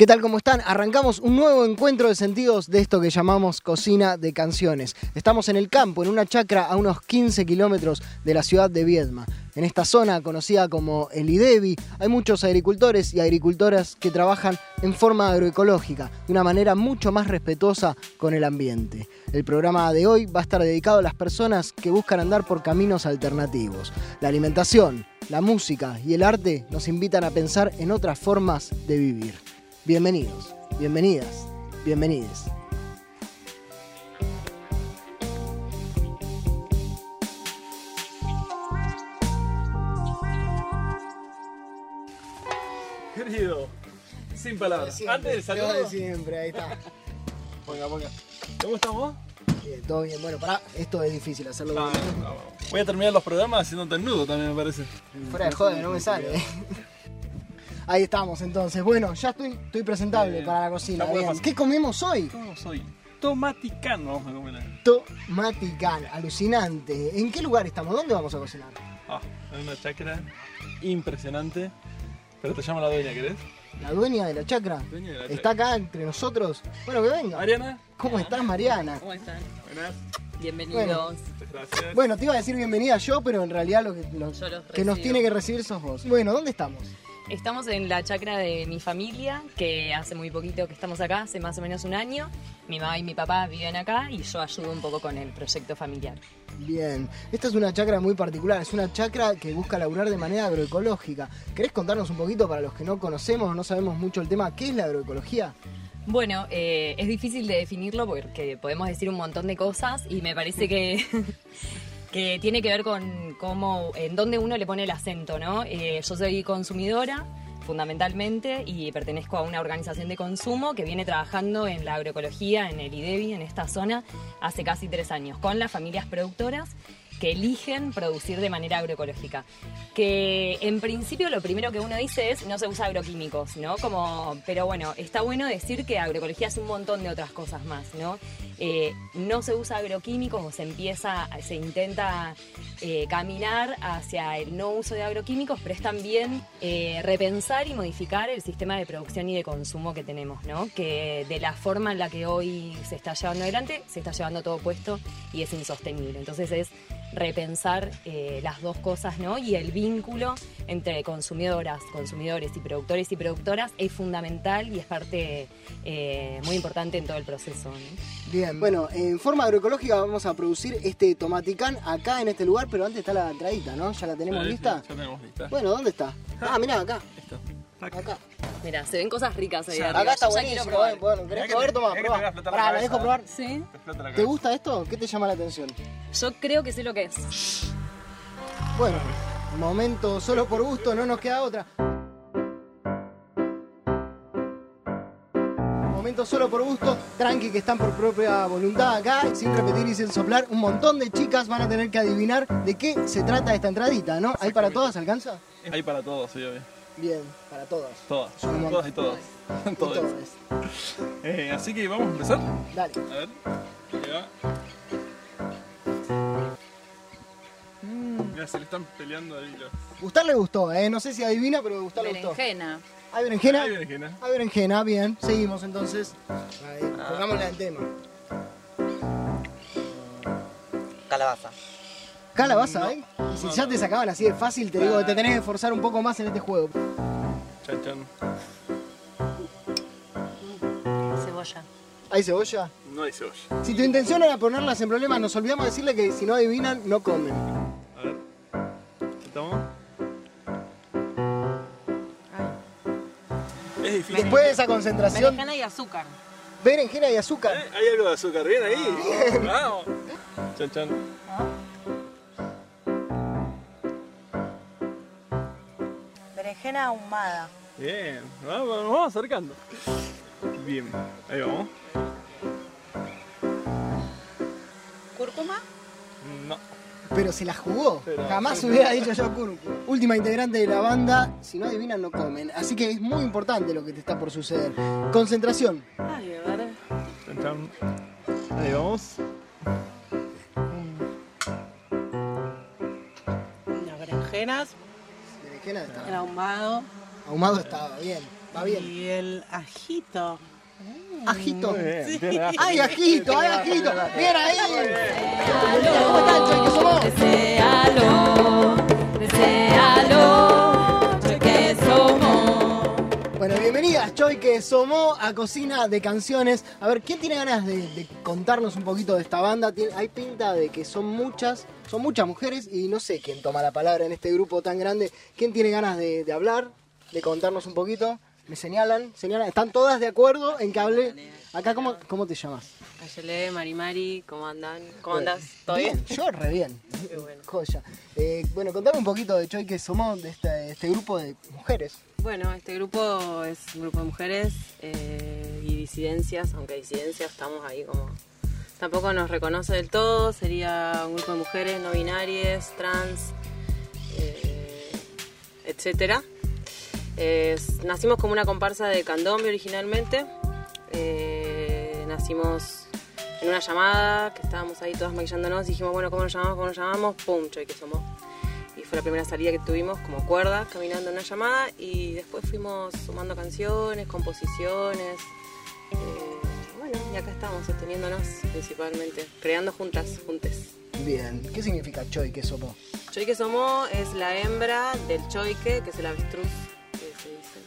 ¿Qué tal? ¿Cómo están? Arrancamos un nuevo encuentro de sentidos de esto que llamamos cocina de canciones. Estamos en el campo, en una chacra a unos 15 kilómetros de la ciudad de Viedma. En esta zona conocida como el IDEBI hay muchos agricultores y agricultoras que trabajan en forma agroecológica, de una manera mucho más respetuosa con el ambiente. El programa de hoy va a estar dedicado a las personas que buscan andar por caminos alternativos. La alimentación, la música y el arte nos invitan a pensar en otras formas de vivir. Bienvenidos, bienvenidas, bienvenides. Querido, sin palabras. Siempre, Antes del saludo. de siempre, ahí está. Ponga, ponga. ¿Cómo estamos? Bien, todo bien. Bueno, pará, esto es difícil hacerlo Ah, bien. no, no. Voy a terminar los programas haciéndote el nudo también, me parece. Fuera de joda, no me sale. Ahí estamos entonces. Bueno, ya estoy, estoy presentable Bien. para la cocina. Ya puede bien. pasar. ¿Qué comemos hoy? ¿Cómo soy? Tomaticano vamos a comer. Tomaticán, alucinante. ¿En qué lugar estamos? ¿Dónde vamos a cocinar? Ah, es una chacra impresionante. Pero te llama la dueña, ¿querés? ¿La dueña de la chacra? Dueña de la ¿Está acá entre nosotros? Bueno, que venga. Mariana. ¿Cómo estás, Mariana? ¿Cómo están? Buenas. Bienvenidos. Muchas gracias. Bueno, te iba a decir bienvenida yo, pero en realidad lo que, lo que nos tiene que recibir sos vos. Bueno, ¿dónde estamos? Estamos en la chacra de mi familia, que hace muy poquito que estamos acá, hace más o menos un año. Mi mamá y mi papá viven acá y yo ayudo un poco con el proyecto familiar. Bien, esta es una chacra muy particular, es una chacra que busca laburar de manera agroecológica. ¿Querés contarnos un poquito para los que no conocemos o no sabemos mucho el tema, qué es la agroecología? Bueno, eh, es difícil de definirlo porque podemos decir un montón de cosas y me parece que, que tiene que ver con cómo, en dónde uno le pone el acento, ¿no? Eh, yo soy consumidora fundamentalmente y pertenezco a una organización de consumo que viene trabajando en la agroecología, en el IDEBI, en esta zona, hace casi tres años, con las familias productoras que eligen producir de manera agroecológica. Que en principio lo primero que uno dice es no se usa agroquímicos, ¿no? Como, pero bueno, está bueno decir que agroecología es un montón de otras cosas más, ¿no? Eh, no se usa agroquímicos o se empieza, se intenta eh, caminar hacia el no uso de agroquímicos, pero es también eh, repensar y modificar el sistema de producción y de consumo que tenemos, ¿no? Que de la forma en la que hoy se está llevando adelante, se está llevando todo puesto y es insostenible. Entonces es repensar eh, las dos cosas, ¿no? Y el vínculo entre consumidoras, consumidores y productores y productoras es fundamental y es parte eh, muy importante en todo el proceso. ¿no? Bien, bueno, en forma agroecológica vamos a producir este tomaticán acá en este lugar, pero antes está la entradita, ¿no? ¿Ya la tenemos Sí, lista? Ya tenemos lista. Bueno, ¿dónde está? Ah, mirá, acá, Listo. Tac. acá. Mira, se ven cosas ricas ahí Acá arriba. está Yo buenísimo, bueno, ¿querés Mirá que probar? mirá probá. Pará, ¿la cabeza. dejo probar? Sí, Te la ¿Te gusta esto? ¿Qué te llama la atención? Yo creo que sé lo que es. Bueno, momento solo por gusto, no nos queda otra. Momento solo por gusto, tranqui que están por propia voluntad acá, sin repetir y sin soplar. Un montón de chicas van a tener que adivinar de qué se trata esta entradita, ¿no? ¿Hay para todas? ¿Alcanza? Hay para todos, sí, obvio. Bien, para todas. Todas. Son Todas y. Y Todos. todas. Eh, así que vamos a empezar. Dale. A ver. Ahí va. Mira, se le están peleando ahí los. Gustar le gustó, ¿eh? No sé si adivina, pero Gustar le gustó. Berenjena. ¿Hay berenjena? Ahí berenjena. Hay berenjena, bien. Seguimos entonces. Ahí, pongámosla en tema. Calabaza. Calabaza, ¿eh? Y si ya te sacaban así de fácil, te digo que te tenés que esforzar un poco más en este juego. Chan chan. Cebolla. ¿Hay cebolla? No hay cebolla. Si tu intención era ponerlas en problemas, nos olvidamos de decirle que si no adivinan, no comen. Después de esa concentración, Berenjena y azúcar. berenjena y azúcar. ¿Eh? Hay algo de azúcar, bien ahí. Vamos. Chan chan. Berenjena ahumada. Bien. Vamos, nos vamos acercando. Bien. Ahí vamos. ¿Cúrcuma? No. Pero se la jugó. Pero- Jamás hubiera dicho yo cúrcuma. Última integrante de la banda, si no adivinan, no comen. Así que es muy importante lo que te está por suceder. Concentración. Ay. Ahí vamos. Las berenjenas, Berenjena el ahumado. Ahumado estaba bien. Va bien. Y el ajito. Ajito. ¡Ay, ajito! ¡Ay, ajito! ¡Bien ahí! ¿Cómo están, Choy, somos? Desealo, desealo, yo que somos. Bueno, bienvenidas, Choy, que somos a Cocina de Canciones. A ver, ¿quién tiene ganas de, de contarnos un poquito de esta banda? Tiene- hay pinta de que son muchas, son muchas mujeres y no sé quién toma la palabra en este grupo tan grande. ¿Quién tiene ganas de, de hablar, de contarnos un poquito? Me señalan, señalan, ¿están todas de acuerdo en que hable? Acá, ¿cómo, cómo te llamas? Ayele, Mari Mari, ¿cómo andan? ¿Cómo andás? ¿Todo bien? bien? Yo re bien. Qué bueno. Joya. Eh, bueno, contame un poquito de Choy, que somos de este, este grupo de mujeres. Bueno, este grupo es un grupo de mujeres eh, y disidencias, aunque disidencias estamos ahí como... Tampoco nos reconoce del todo, sería un grupo de mujeres no binarias, trans, eh, etcétera. Es- nacimos como una comparsa de candombe originalmente. Eh, nacimos en una llamada que estábamos ahí todas maquillándonos. Dijimos, bueno, ¿cómo nos llamamos? ¿Cómo nos llamamos? ¡Pum! Choy que somos. Y fue la primera salida que tuvimos como cuerda, caminando en una llamada. Y después fuimos sumando canciones, composiciones. eh, bueno, y acá estamos sosteniéndonos principalmente, creando juntas, juntes. Bien. ¿Qué significa Choy, que somos? Choique Somó es la hembra del choique, que es el avestruz, que se dice.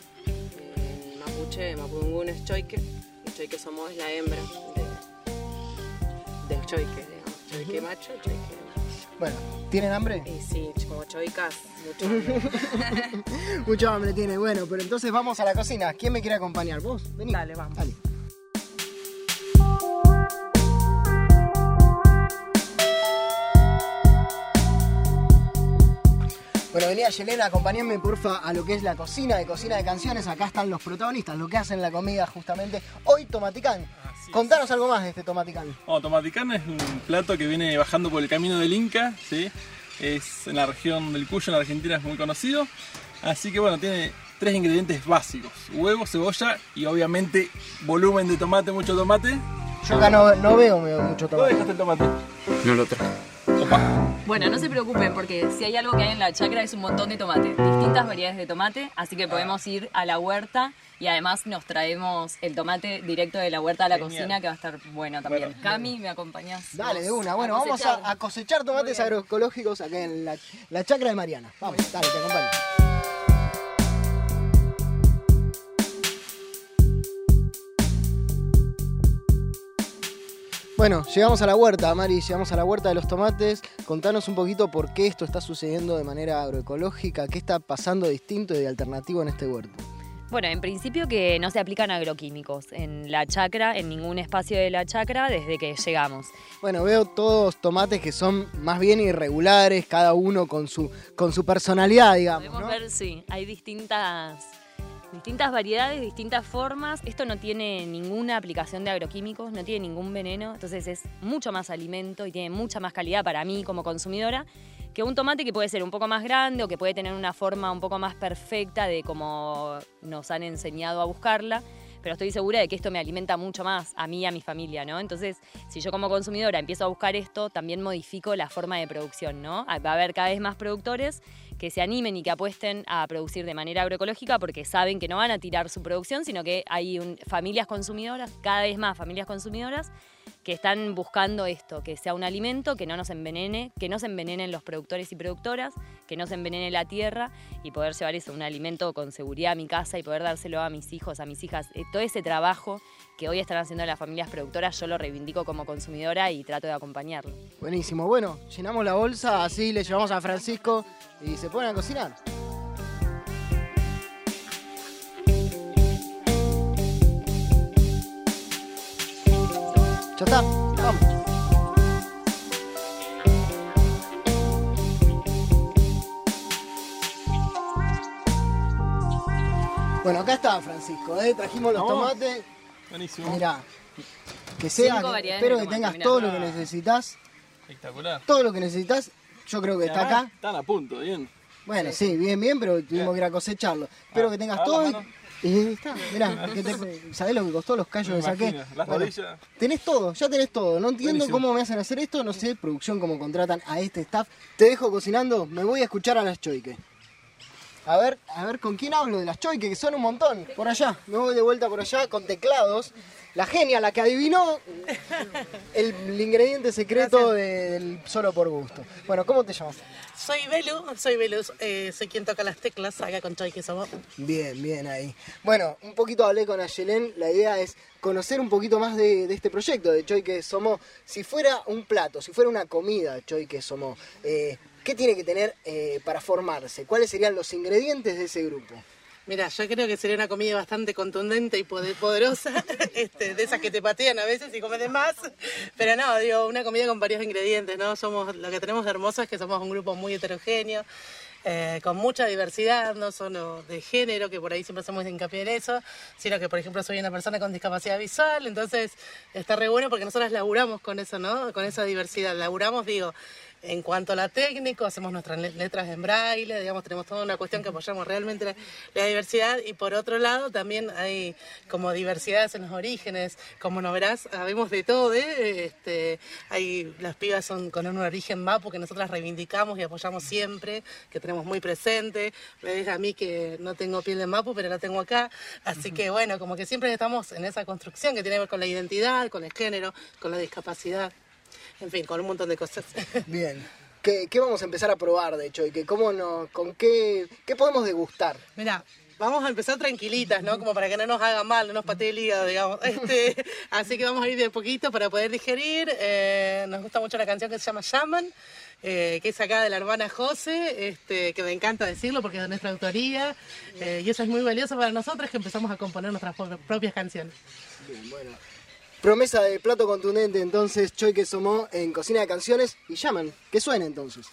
En mapuche, mapudungún es choique, y choique Somó es la hembra de- del choique, digamos. Choique macho, choique macho. Bueno, ¿tienen hambre? Sí, como choicas, mucho hambre. Mucho hambre tiene. Bueno, pero entonces vamos a la cocina. ¿Quién me quiere acompañar? ¿Vos? Vení. Dale, vamos. Dale. Bueno, venía Yelena, acompáñenme porfa a lo que es la cocina de cocina de canciones. Acá están los protagonistas, lo que hacen la comida justamente. Hoy Tomaticán. Así es. Contanos algo más de este Tomaticán. Bueno, Tomaticán es un plato que viene bajando por el camino del Inca, ¿sí? Es en la región del Cuyo, en la Argentina, es muy conocido. Así que bueno, tiene tres ingredientes básicos: huevo, cebolla y obviamente volumen de tomate, mucho tomate. Yo acá no, no veo mucho ¿Dónde tomate. dejaste el tomate? No lo traje. Opa. Bueno, no se preocupen porque si hay algo que hay en la chacra es un montón de tomate, distintas variedades de tomate, así que podemos ir a la huerta y además nos traemos el tomate directo de la huerta a la Genial. cocina que va a estar bueno también. Bueno. Cami, ¿me acompañás? Dale, de una. Bueno, vamos a, a cosechar tomates agroecológicos acá en la, la chacra de Mariana. Vamos, dale, te acompaño. Bueno, llegamos a la huerta, Mari, llegamos a la huerta de los tomates. Contanos un poquito por qué esto está sucediendo de manera agroecológica, qué está pasando de distinto y de alternativo en este huerto. Bueno, en principio que no se aplican agroquímicos en la chacra, en ningún espacio de la chacra desde que llegamos. Bueno, veo todos tomates que son más bien irregulares, cada uno con su, con su personalidad, digamos. Podemos ¿no? ver, sí, hay distintas, distintas variedades, distintas formas. Esto no tiene ninguna aplicación de agroquímicos, no tiene ningún veneno, entonces es mucho más alimento y tiene mucha más calidad para mí como consumidora que un tomate que puede ser un poco más grande o que puede tener una forma un poco más perfecta de como nos han enseñado a buscarla. Pero estoy segura de que esto me alimenta mucho más a mí y a mi familia, ¿no? Entonces, si yo como consumidora empiezo a buscar esto, también modifico la forma de producción, ¿no? Va a haber cada vez más productores que se animen y que apuesten a producir de manera agroecológica porque saben que no van a tirar su producción, sino que hay familias consumidoras, cada vez más familias consumidoras, que están buscando esto, que sea un alimento que no nos envenene, que no se envenenen los productores y productoras, que no se envenene la tierra y poder llevar eso, un alimento con seguridad a mi casa y poder dárselo a mis hijos, a mis hijas. Eh, todo ese trabajo que hoy están haciendo las familias productoras, yo lo reivindico como consumidora y trato de acompañarlo. Buenísimo. Bueno, llenamos la bolsa, así le llevamos a Francisco y se ponen a cocinar. Ya está, vamos. Bueno, acá está Francisco, ¿eh? trajimos los Vamos. tomates. Buenísimo. Mirá, que sea, Cinco que- variedades espero de que tomate, tengas mirá. todo lo que necesitas. Espectacular. Todo lo que necesitas, yo creo que está acá. Están a punto, bien. Bueno, sí, bien, bien, pero tuvimos Bien. que ir a cosecharlo. Espero Ah, que tengas a ver todo. y- mano. Y ahí está, mirá, que te- ¿sabés lo que costó los callos Me que saqué? imagino, las rodillas. tenés todo, ya tenés todo. No entiendo Buenísimo. cómo me hacen hacer esto, no sé, producción, cómo contratan a este staff. Te dejo cocinando, me voy a escuchar a las choiques. A ver, a ver, ¿con quién hablo? De las choiques, que son un montón. Por allá, me voy de vuelta por allá con teclados. La genia, la que adivinó el, ingrediente secreto de- del solo por gusto. Bueno, ¿cómo te llamas? Soy Belu, soy Belu, eh, soy quien toca las teclas acá con Choy que somos. Bien, bien ahí. Bueno, un poquito hablé con Ayelén. La idea es conocer un poquito más de, de este proyecto de Choy que Somos. Si fuera un plato, si fuera una comida Choy que Somos, eh, ¿qué tiene que tener eh, para formarse? ¿Cuáles serían los ingredientes de ese grupo? Mira, yo creo que sería una comida bastante contundente y poder- poderosa, este, de esas que te patean a veces y comes de más. Pero no, digo, una comida con varios ingredientes, ¿no? Somos, lo que tenemos de hermoso es que somos un grupo muy heterogéneo, eh, con mucha diversidad, no solo de género, que por ahí siempre hacemos hincapié en eso, sino que, por ejemplo, soy una persona con discapacidad visual, entonces está re bueno porque nosotros laburamos con eso, ¿no? Con esa diversidad. Laburamos, digo, en cuanto a la técnico, hacemos nuestras le- letras en braille, digamos, tenemos toda una cuestión que apoyamos realmente la, la diversidad. Y por otro lado también hay como diversidades en los orígenes, como no verás, habemos de todo, ¿eh? este, hay, las pibas son con un origen mapu que nosotras reivindicamos y apoyamos siempre, que tenemos muy presente, me ves a mí que no tengo piel de mapu, pero la tengo acá, así que bueno, como que siempre estamos en esa construcción que tiene que ver con la identidad, con el género, con la discapacidad, en fin, con un montón de cosas. Bien. ¿Qué, qué vamos a empezar a probar de Choy? que ¿Cómo no, ¿Con qué, qué podemos degustar? Mira, vamos a empezar tranquilitas, ¿no? Como para que no nos haga mal, no nos patee el hígado, digamos. Este, así que vamos a ir de poquito para poder digerir. Eh, nos gusta mucho la canción que se llama Shaman. eh, que es acá de la hermana José, este, que me encanta decirlo porque es de nuestra autoría, eh, y eso es muy valioso para nosotros que empezamos a componer nuestras pro- propias canciones. Promesa de plato contundente, entonces, Choy que somos en Cocina de Canciones y llaman. Que suene entonces.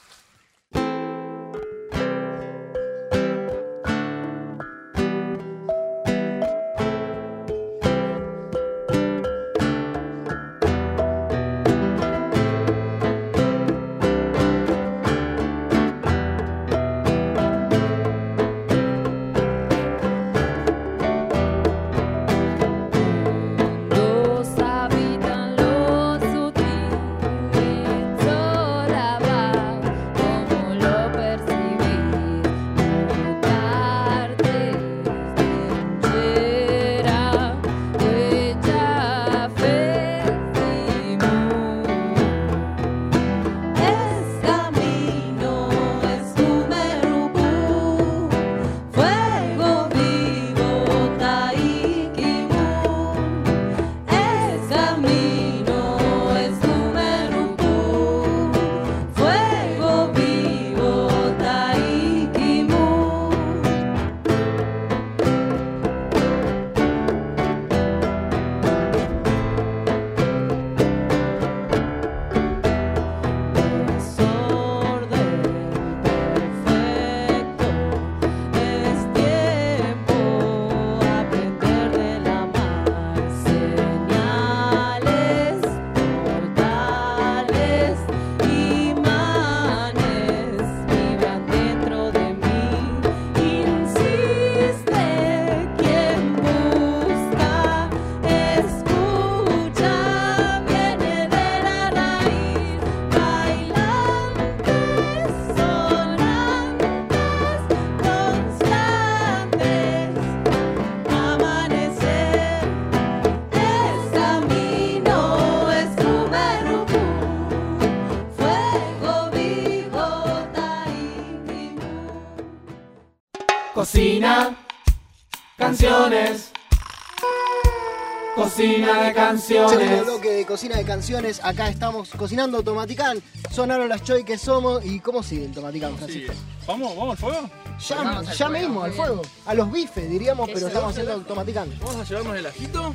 De Segundo canciones. bloque de Cocina de Canciones. Acá estamos cocinando Tomaticán. Sonaron las Choy que somos. ¿Y cómo sigue el Tomaticán. Francisco? ¿Vamos, vamos al fuego? Ya, Vamos al ya fuego, mismo, al bien. fuego. A los bifes, diríamos, pero estamos haciendo Tomaticán. Vamos a llevarnos el ajito.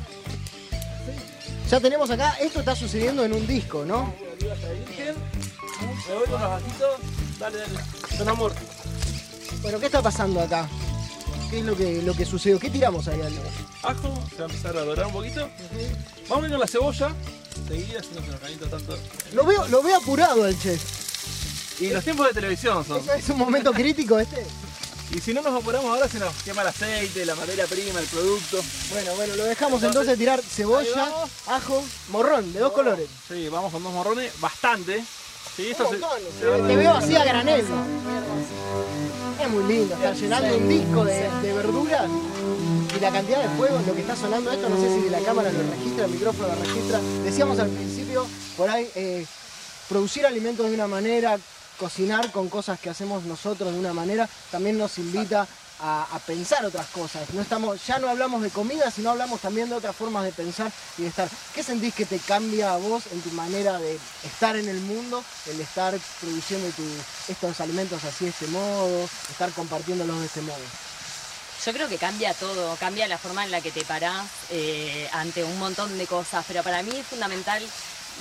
Ya tenemos acá, esto está sucediendo en un disco, ¿no? Me voy con los ajitos. Dale, dale. Son amor. Bueno, ¿qué está pasando acá? ¿Qué es lo que, lo que sucedió? ¿Qué tiramos ahí al Ajo, se va a empezar a dorar un poquito. Vamos a con la cebolla. Seguida, si no se nos calienta tanto. Lo veo, lo veo apurado al chef. Y los tiempos de televisión son. ¿Eso es un momento crítico este? Y si no nos apuramos ahora se nos quema el aceite, la materia prima, el producto. Bueno, bueno, lo dejamos entonces tirar Ahí cebolla, vamos. ajo, morrón, de dos colores. Sí, vamos con dos morrones, bastante. Sí, esto Un se- montón, se va a- te veo así a granel. Muy lindo, estar llenando un disco de, verduras y la cantidad de fuego, lo que está sonando esto, no sé si la cámara lo registra, el micrófono lo registra. Decíamos al principio, por ahí, eh, producir alimentos de una manera, cocinar con cosas que hacemos nosotros de una manera, también nos invita a, pensar otras cosas. No estamos, ya no hablamos de comida, sino hablamos también de otras formas de pensar y de estar. ¿Qué sentís que te cambia a vos en tu manera de estar en el mundo, el estar produciendo estos alimentos así de este modo, estar compartiéndolos de este modo? Yo creo que cambia todo, cambia la forma en la que te parás eh, ante un montón de cosas, pero para mí es fundamental,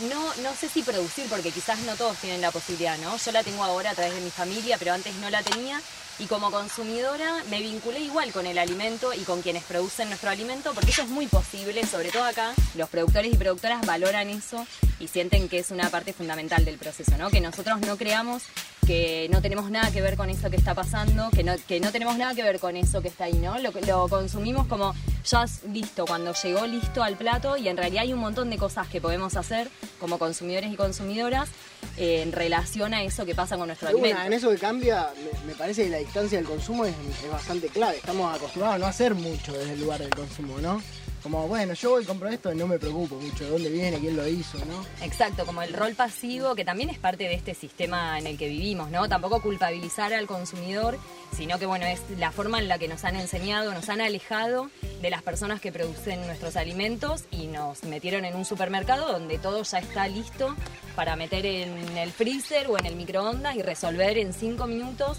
no, no sé si producir, porque quizás no todos tienen la posibilidad, ¿no? Yo la tengo ahora a través de mi familia, pero antes no la tenía. Y como consumidora me vinculé igual con el alimento y con quienes producen nuestro alimento, porque eso es muy posible, sobre todo acá, los productores y productoras valoran eso y sienten que es una parte fundamental del proceso, ¿no? Que nosotros no creamos que no tenemos nada que ver con eso que está pasando, que no, que no tenemos nada que ver con eso que está ahí, ¿no? Lo, lo consumimos como ya listo, cuando llegó listo al plato y en realidad hay un montón de cosas que podemos hacer como consumidores y consumidoras eh, en relación a eso que pasa con nuestro De una, alimento. en eso que cambia, me, me parece que la distancia del consumo es, es bastante clave. Estamos acostumbrados a no hacer mucho desde el lugar del consumo, ¿no? Como, bueno, yo voy y compro esto y no me preocupo mucho de dónde viene, quién lo hizo, ¿no? Exacto, como el rol pasivo, que también es parte de este sistema en el que vivimos, ¿no? Tampoco culpabilizar al consumidor, sino que, bueno, es la forma en la que nos han enseñado, nos han alejado de las personas que producen nuestros alimentos y nos metieron en un supermercado donde todo ya está listo para meter en el freezer o en el microondas y resolver en cinco minutos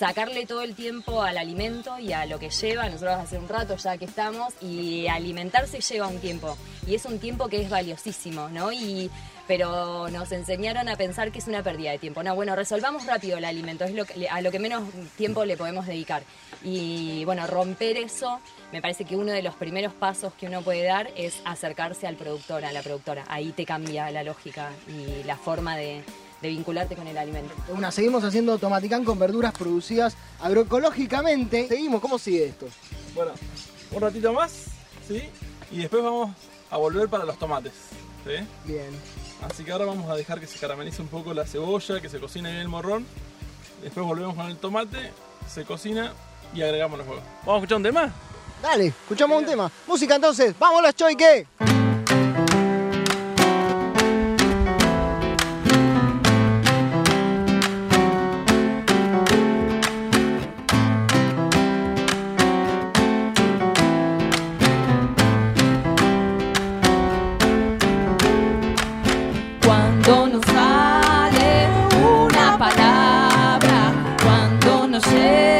sacarle todo el tiempo al alimento y a lo que lleva. Nosotros hace un rato ya que estamos y alimentarse lleva un tiempo y es un tiempo que es valiosísimo, ¿no? Y pero nos enseñaron a pensar que es una pérdida de tiempo. No, bueno, resolvamos rápido el alimento, es lo que, a lo que menos tiempo le podemos dedicar. Y bueno, romper eso, me parece que uno de los primeros pasos que uno puede dar es acercarse al productor, a la productora. Ahí te cambia la lógica y la forma de, de vincularte con el alimento. Una, seguimos haciendo tomaticán con verduras producidas agroecológicamente. Seguimos, ¿cómo sigue esto? Bueno, un ratito más, ¿sí? Y después vamos a volver para los tomates, ¿sí? Bien. Así que ahora vamos a dejar que se caramelice un poco la cebolla, que se cocine bien el morrón. Después volvemos con el tomate, se cocina y agregamos los huevos. ¿Vamos a escuchar un tema? Dale, escuchamos un tema. Música entonces, vámonos, Choique. Cuando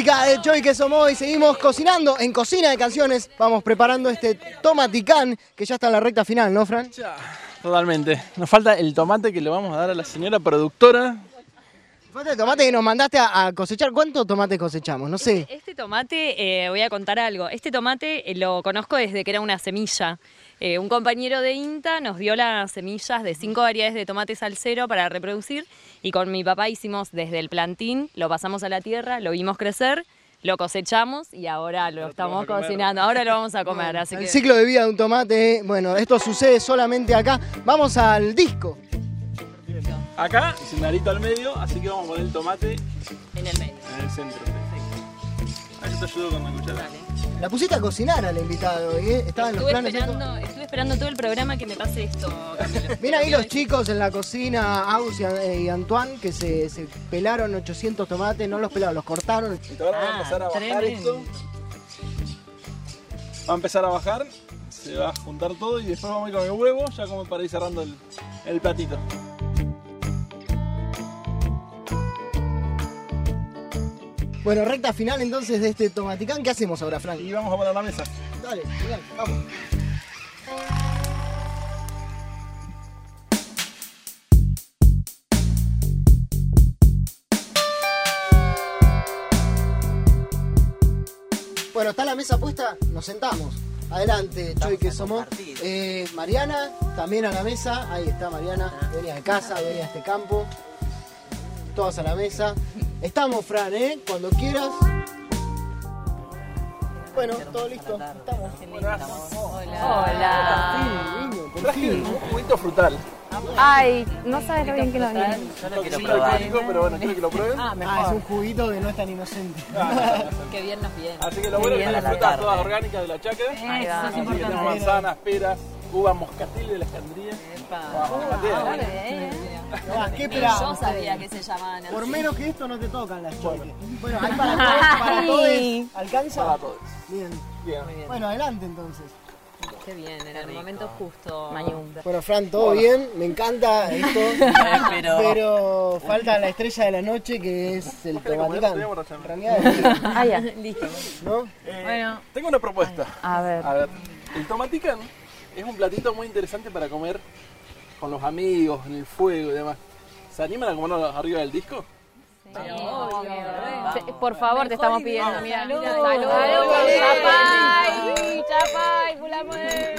música de Joy que somos y seguimos cocinando en Cocina de Canciones. Vamos preparando este tomaticán que ya está en la recta final, ¿no, Fran? Ya, totalmente. Nos falta el tomate que le vamos a dar a la señora productora. Falta el tomate que nos mandaste a, a cosechar. ¿Cuántos tomates cosechamos? No sé. Este tomate, eh, voy a contar algo. Este tomate eh, lo conozco desde que era una semilla. Eh, un compañero de INTA nos dio las semillas de cinco variedades de tomate salsero para reproducir y con mi papá hicimos desde el plantín, lo pasamos a la tierra, lo vimos crecer, lo cosechamos y ahora lo, estamos cocinando. Ahora lo vamos a comer, así El que ciclo de vida de un tomate, bueno, esto sucede solamente acá. Vamos al disco. Acá, sin al medio, así que vamos a poner el tomate en el medio. en el centro. Te ayudo con la cuchara. La pusiste a cocinar al invitado, ¿eh? Estaba en los Estuve planes. esto. esperando, estuve esperando todo el programa que me pase esto. Camilo. Ven ahí los chicos en la cocina, Aus y, eh, y Antoine, que se, se pelaron 800 tomates, no los pelaron, los cortaron. Y ahora va a Ah, empezar a bajar tremendo. esto. Va a empezar a bajar, se va a juntar todo y después vamos a ir con el huevo, ya como para ir cerrando el, el platito. Bueno, recta final entonces de este tomaticán. ¿Qué hacemos ahora, Frank? Y vamos a poner la mesa. Dale, genial, vamos. Bueno, está la mesa puesta, nos sentamos. Adelante, Choy, que somos. Eh, Mariana, también a la mesa. Ahí está Mariana, venía de casa, venía a este campo. Todas a la mesa. Estamos, Fran, ¿eh? Cuando quieras. Bueno, todo listo. Estamos. Hola. Por Traje un juguito frutal. Ay, no sabes lo bien que nos viene. Yo lo No quiero probar. pero bueno, quiero que lo prueben. Ah, es un juguito que no es tan inocente. Qué bien nos viene. Así que lo bueno es que las frutas todas orgánicas de la chacra. Eso es importante. manzanas, peras, uvas moscatel de la escandría. Vamos, mate. Ah, ¿Qué Yo sabía que se llamaban así. Por menos que esto no te tocan las choiques. Bueno, hay para todos. Para todos. ¿Alcanza? Para todos. Bien. Bien. Bueno, adelante entonces. Qué bien, en el momento justo. Bueno, Fran, todo bien. Me encanta esto. Pero- Pero falta la estrella de la noche que es el es Ah, ya. Listo. ¿no? Eh, Bueno. Tengo una propuesta. A ver. A ver, el tomaticán es un platito muy interesante para comer con los amigos, en el fuego y demás. ¿Se animan a comerlo arriba del disco? Sí, Por favor, te estamos pidiendo. Mira, Salud. salud. Salud. Chapay. Chapay, Pulamue.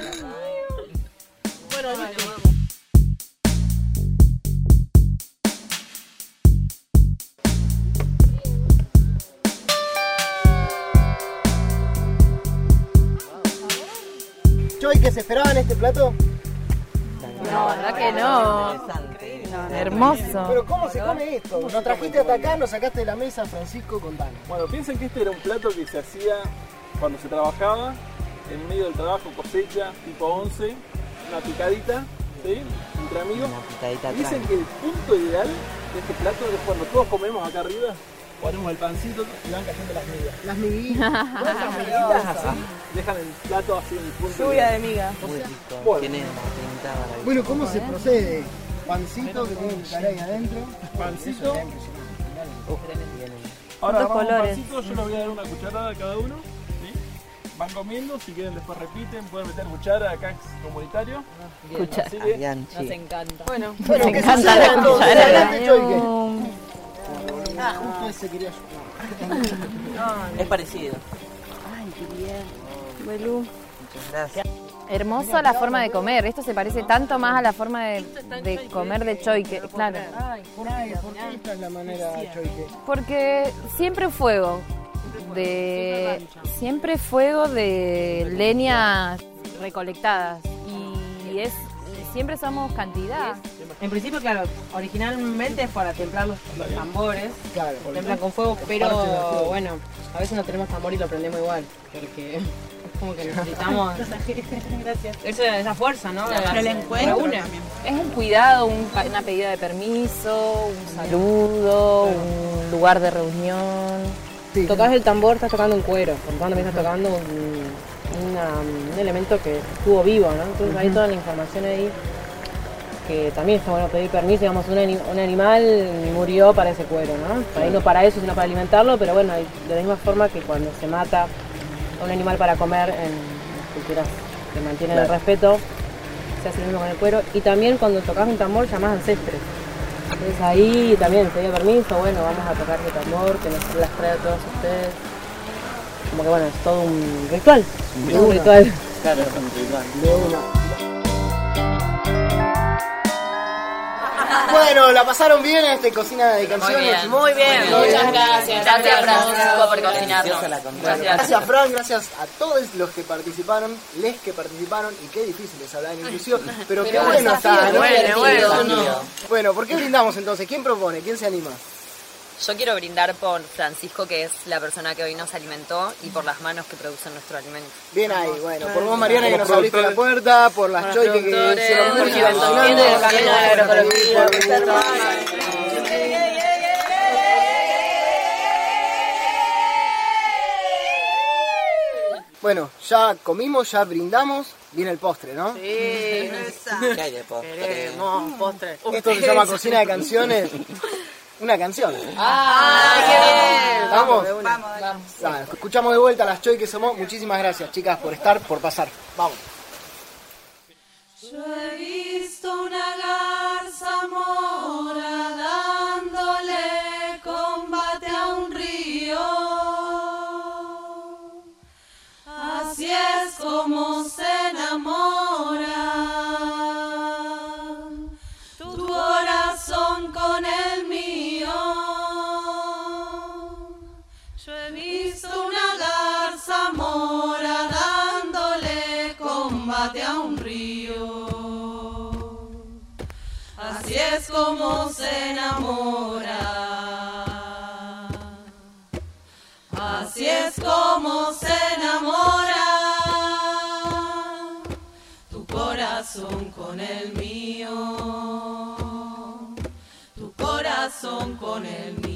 Choy, ¿que se esperaban este plato? No, verdad que no. Hermoso. Pero ¿cómo se come esto? Nos trajiste hasta acá, nos sacaste de la mesa, Francisco, contame. Bueno, piensen que este era un plato que se hacía cuando se trabajaba, en medio del trabajo, cosecha, tipo 11, una picadita, ¿sí? Entre amigos. Una picadita Dicen que el punto ideal de este plato es cuando todos comemos acá arriba, ponemos el pancito y van cayendo las migas. Las miguitas. Las miguitas así, dejan el plato así en el punto ideal. miga. Muy rico. Bueno. Tiene ¿cómo se procede? Pancito que tiene ahí adentro. Pancito. Ahora ¿Cuántos agarramos un colores? pancito, yo les voy a dar una cucharada a cada uno. ¿sí? Van comiendo, si quieren después repiten, pueden meter cuchara, acá es comunitario. Bianchi. Nos encanta. Bueno, que encanta la cuchara. Choique. Ah, justo ese quería yo. Es parecido. Belú. Muchas gracias. Hermosa la forma de comer. Esto se parece tanto más a la forma de, de comer de Choi que, claro. ¿Por qué? ¿Por qué esta es la manera, Choique? Porque siempre fuego de siempre fuego de leñas recolectadas y es siempre somos cantidad. en principio, claro, originalmente es para templar los tambores. Claro, Se templan con fuego, pero bueno, a veces no tenemos tambor y lo prendemos igual, porque es como que necesitamos Eso, esa fuerza, ¿no? Pero el encuentro Reúne. Es un cuidado, un una pedida de permiso, un saludo, un lugar de reunión. Sí. Tocas el tambor, estás tocando un cuero, por lo tanto también estás tocando un, una- un elemento que estuvo vivo, ¿no? Entonces hay toda la información ahí que también está bueno pedir permiso, digamos, un, ani- un animal murió para ese cuero, ¿no? Para ahí no para eso, sino para alimentarlo, pero bueno, de la misma forma que cuando se mata a un animal para comer en culturas que mantienen el respeto, se hace lo mismo con el cuero. Y también cuando tocas un tambor llamás ancestres. Entonces ahí también pedí permiso, bueno, vamos a tocar el tambor, que nos las trae a todos ustedes. Como que bueno, es todo un ritual. De un una. ritual. Claro, es un ritual. De una. Bueno, ¿la pasaron bien en este cocina de canciones? Muy bien. Muchas gracias. Gracias, Francisco, por cocinarnos. Gracias Fran, gracias a todos los que participaron, les que participaron, y qué difícil es hablar en inclusión, pero qué bueno está, ¿no? bueno, bueno. Bueno, ¿por qué brindamos entonces? ¿Quién propone? ¿Quién se anima? Yo quiero brindar por Francisco, que es la persona que hoy nos alimentó, y por las manos que producen nuestro alimento. Bien ahí, bueno, por vos Mariana que nos abriste la puerta, por las choiques que hicieron por. Bueno, ya comimos, ya brindamos, viene el postre, ¿no? ¿Qué hay de postre? Queremos postre. Esto se llama cocina de canciones. Una canción. ¡Ah, qué bien! ¿Vamos? Dale, escuchamos de vuelta a las Choy que somos. Muchísimas gracias, chicas, por estar, por pasar. Vamos. Yo he visto una garza mora a un río. Así es como se enamora. Así es como se enamora tu corazón con el mío. Tu corazón con el mío.